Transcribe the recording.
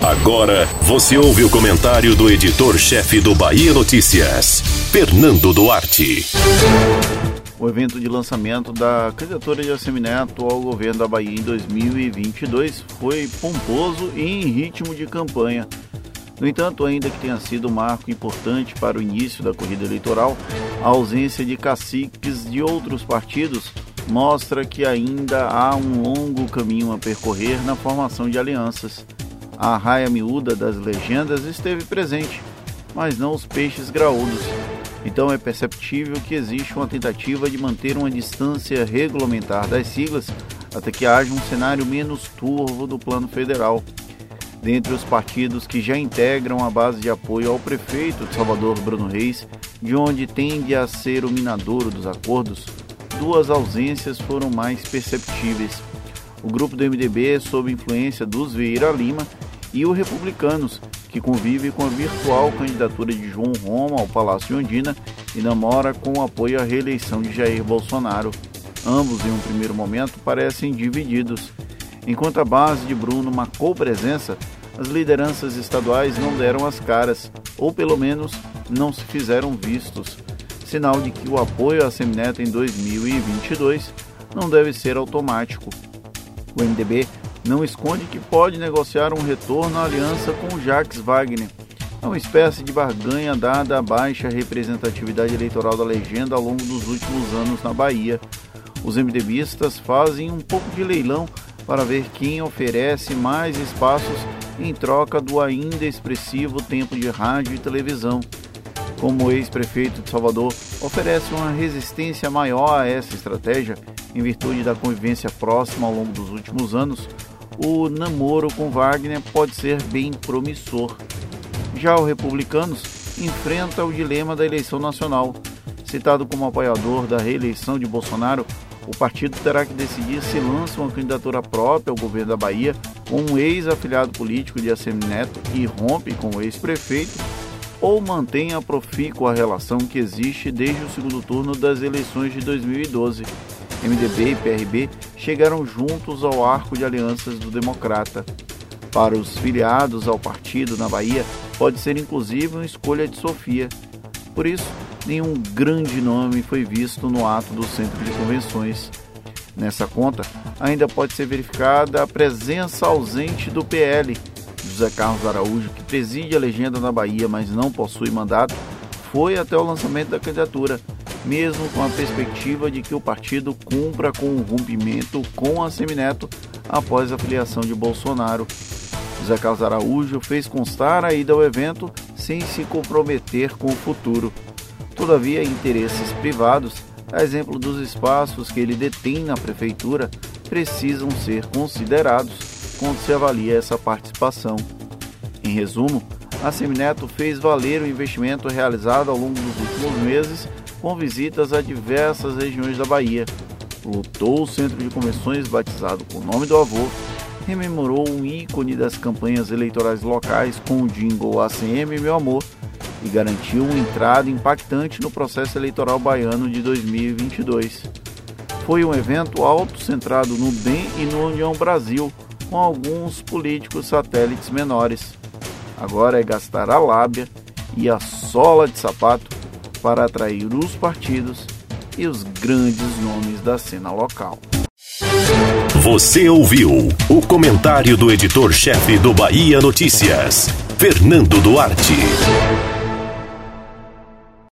Agora você ouve o comentário do editor-chefe do Bahia Notícias, Fernando Duarte. O evento de lançamento da candidatura de Assemineto ao governo da Bahia em 2022 foi pomposo e em ritmo de campanha. No entanto, ainda que tenha sido um marco importante para o início da corrida eleitoral, a ausência de caciques de outros partidos mostra que ainda há um longo caminho a percorrer na formação de alianças. A raia miúda das legendas esteve presente, mas não os peixes graúdos. Então é perceptível que existe uma tentativa de manter uma distância regulamentar das siglas até que haja um cenário menos turvo do plano federal. Dentre os partidos que já integram a base de apoio ao prefeito de Salvador, Bruno Reis, de onde tende a ser o minadouro dos acordos, duas ausências foram mais perceptíveis. O grupo do MDB, sob influência dos Vieira Lima, e o Republicanos, que convive com a virtual candidatura de João Roma ao Palácio Ondina e namora com apoio à reeleição de Jair Bolsonaro. Ambos, em um primeiro momento, parecem divididos. Enquanto a base de Bruno marcou presença, as lideranças estaduais não deram as caras, ou pelo menos não se fizeram vistos. Sinal de que o apoio à Semineto em 2022 não deve ser automático. O MDB não esconde que pode negociar um retorno à aliança com Jacques Wagner. É uma espécie de barganha dada a baixa representatividade eleitoral da legenda ao longo dos últimos anos na Bahia. Os MDBistas fazem um pouco de leilão para ver quem oferece mais espaços em troca do ainda expressivo tempo de rádio e televisão. Como ex-prefeito de Salvador oferece uma resistência maior a essa estratégia, em virtude da convivência próxima ao longo dos últimos anos, o namoro com Wagner pode ser bem promissor. Já o Republicanos enfrenta o dilema da eleição nacional. Citado como apoiador da reeleição de Bolsonaro, o partido terá que decidir se lança uma candidatura própria ao governo da Bahia com um ex-afiliado político de ACM Neto e rompe com o ex-prefeito, ou mantém a profícua relação que existe desde o segundo turno das eleições de 2012. MDB e PRB chegaram juntos ao arco de alianças do Democrata. Para os filiados ao partido na Bahia, pode ser inclusive uma escolha de Sofia. Por isso, nenhum grande nome foi visto no ato do Centro de Convenções. Nessa conta, ainda pode ser verificada a presença ausente do PL. José Carlos Araújo, que preside a legenda na Bahia, mas não possui mandato, foi até o lançamento da candidatura, mesmo com a perspectiva de que o partido cumpra com o rompimento com a Semineto após a filiação de Bolsonaro. José Carlos Araújo fez constar a ida ao evento sem se comprometer com o futuro. Todavia, interesses privados, a exemplo dos espaços que ele detém na prefeitura, precisam ser considerados quando se avalia essa participação. Em resumo, a Semineto fez valer o investimento realizado ao longo dos últimos meses com visitas a diversas regiões da Bahia. Lutou o centro de convenções batizado com o nome do avô, rememorou um ícone das campanhas eleitorais locais com o jingle ACM Meu Amor e garantiu uma entrada impactante no processo eleitoral baiano de 2022. Foi um evento auto-centrado no DEM e no União Brasil, com alguns políticos satélites menores. Agora é gastar a lábia e a sola de sapato para atrair os partidos e os grandes nomes da cena local. Você ouviu o comentário do editor-chefe do Bahia Notícias, Fernando Duarte.